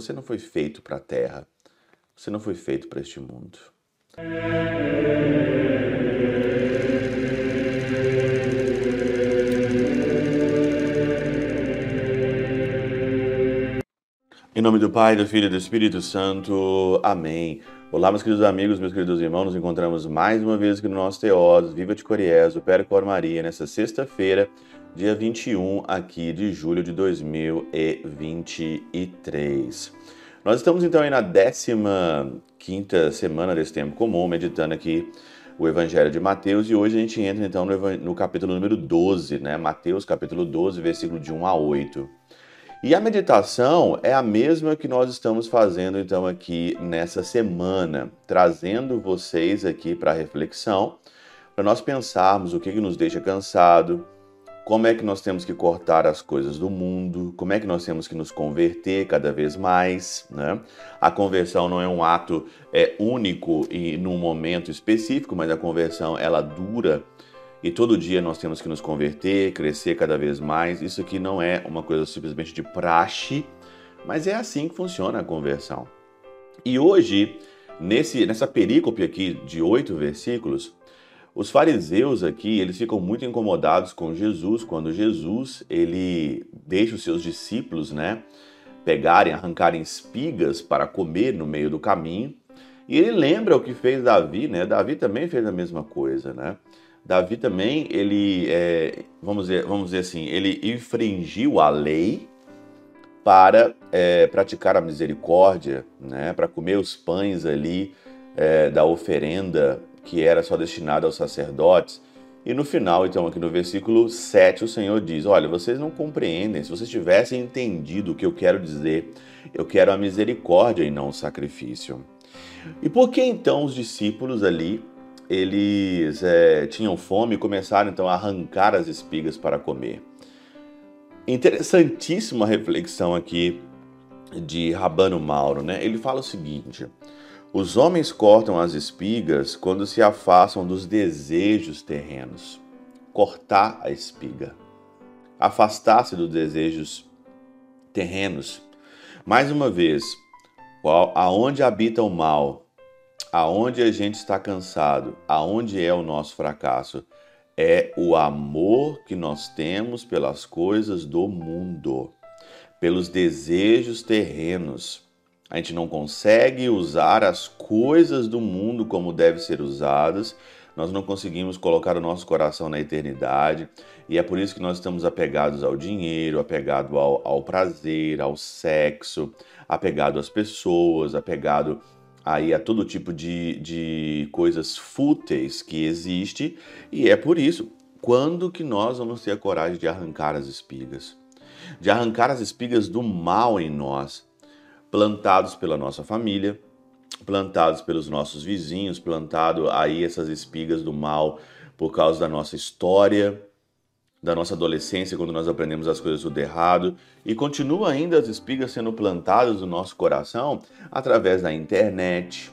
você não foi feito para a terra. Você não foi feito para este mundo. Em nome do Pai, do Filho e do Espírito Santo. Amém. Olá, meus queridos amigos, meus queridos irmãos. Nos encontramos mais uma vez aqui no nosso Teós, Viva de Coriés, o Percor Maria, nessa sexta-feira, dia 21 aqui de julho de 2023. Nós estamos então aí na 15 semana desse tempo comum, meditando aqui o Evangelho de Mateus e hoje a gente entra então no, no capítulo número 12, né? Mateus capítulo 12, versículo de 1 a 8. E a meditação é a mesma que nós estamos fazendo então aqui nessa semana, trazendo vocês aqui para reflexão, para nós pensarmos o que, que nos deixa cansado, como é que nós temos que cortar as coisas do mundo, como é que nós temos que nos converter cada vez mais. Né? A conversão não é um ato é, único e num momento específico, mas a conversão ela dura e todo dia nós temos que nos converter, crescer cada vez mais. Isso aqui não é uma coisa simplesmente de praxe, mas é assim que funciona a conversão. E hoje, nesse, nessa perícope aqui de oito versículos, os fariseus aqui, eles ficam muito incomodados com Jesus quando Jesus, ele deixa os seus discípulos, né, pegarem, arrancarem espigas para comer no meio do caminho. E ele lembra o que fez Davi, né? Davi também fez a mesma coisa, né? Davi também, ele, é, vamos, dizer, vamos dizer assim, ele infringiu a lei para é, praticar a misericórdia, né, para comer os pães ali é, da oferenda que era só destinada aos sacerdotes. E no final, então, aqui no versículo 7, o Senhor diz: Olha, vocês não compreendem. Se vocês tivessem entendido o que eu quero dizer, eu quero a misericórdia e não o sacrifício. E por que então os discípulos ali eles é, tinham fome e começaram então a arrancar as espigas para comer. Interessantíssima reflexão aqui de Rabano Mauro, né? Ele fala o seguinte: os homens cortam as espigas quando se afastam dos desejos terrenos. Cortar a espiga, afastar-se dos desejos terrenos. Mais uma vez, aonde habita o mal, aonde a gente está cansado, aonde é o nosso fracasso, é o amor que nós temos pelas coisas do mundo, pelos desejos terrenos. A gente não consegue usar as coisas do mundo como devem ser usadas, nós não conseguimos colocar o nosso coração na eternidade, e é por isso que nós estamos apegados ao dinheiro, apegado ao, ao prazer, ao sexo, apegado às pessoas, apegado aí a todo tipo de, de coisas fúteis que existe, e é por isso, quando que nós vamos ter a coragem de arrancar as espigas? De arrancar as espigas do mal em nós, plantados pela nossa família, plantados pelos nossos vizinhos, plantado aí essas espigas do mal por causa da nossa história, da nossa adolescência, quando nós aprendemos as coisas tudo errado, e continua ainda as espigas sendo plantadas no nosso coração através da internet,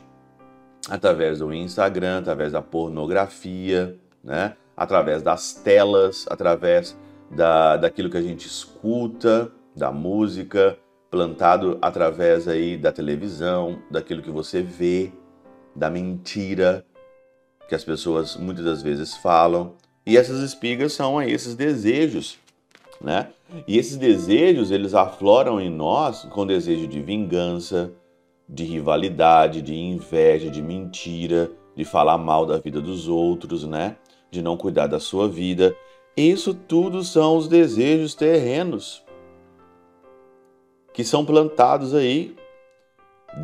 através do Instagram, através da pornografia, né? através das telas, através da, daquilo que a gente escuta, da música, plantado através aí da televisão, daquilo que você vê, da mentira que as pessoas muitas das vezes falam. E essas espigas são aí esses desejos, né? E esses desejos, eles afloram em nós com desejo de vingança, de rivalidade, de inveja, de mentira, de falar mal da vida dos outros, né? De não cuidar da sua vida. Isso tudo são os desejos terrenos que são plantados aí.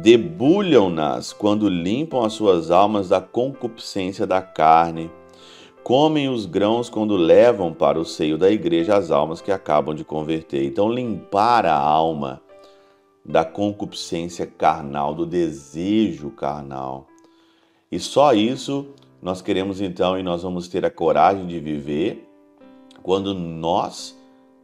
Debulham-nas quando limpam as suas almas da concupiscência da carne comem os grãos quando levam para o seio da igreja as almas que acabam de converter. Então, limpar a alma da concupiscência carnal, do desejo carnal. E só isso nós queremos então e nós vamos ter a coragem de viver quando nós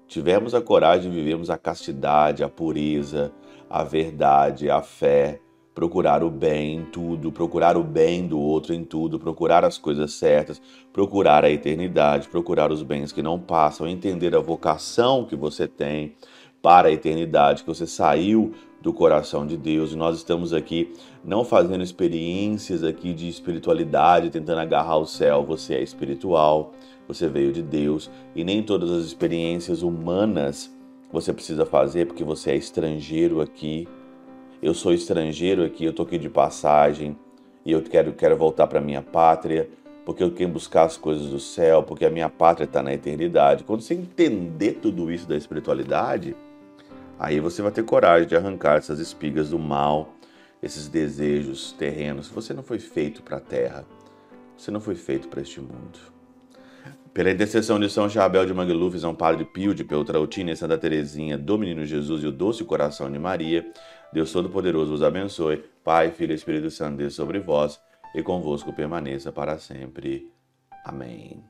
tivermos a coragem de vivermos a castidade, a pureza, a verdade, a fé, procurar o bem em tudo, procurar o bem do outro em tudo, procurar as coisas certas, procurar a eternidade, procurar os bens que não passam, entender a vocação que você tem para a eternidade, que você saiu do coração de Deus. E nós estamos aqui não fazendo experiências aqui de espiritualidade, tentando agarrar o céu. Você é espiritual, você veio de Deus e nem todas as experiências humanas você precisa fazer porque você é estrangeiro aqui. Eu sou estrangeiro aqui, eu tô aqui de passagem e eu quero, quero voltar para minha pátria porque eu quero buscar as coisas do céu, porque a minha pátria está na eternidade. Quando você entender tudo isso da espiritualidade, Aí você vai ter coragem de arrancar essas espigas do mal, esses desejos terrenos. Você não foi feito para a terra. Você não foi feito para este mundo. Pela intercessão de São Chabel de Mangluf, São Padre Pio de Peltrautina e Santa Teresinha, do Menino Jesus e o Doce Coração de Maria, Deus Todo-Poderoso vos abençoe. Pai, Filho e Espírito Santo, Deus sobre vós e convosco permaneça para sempre. Amém.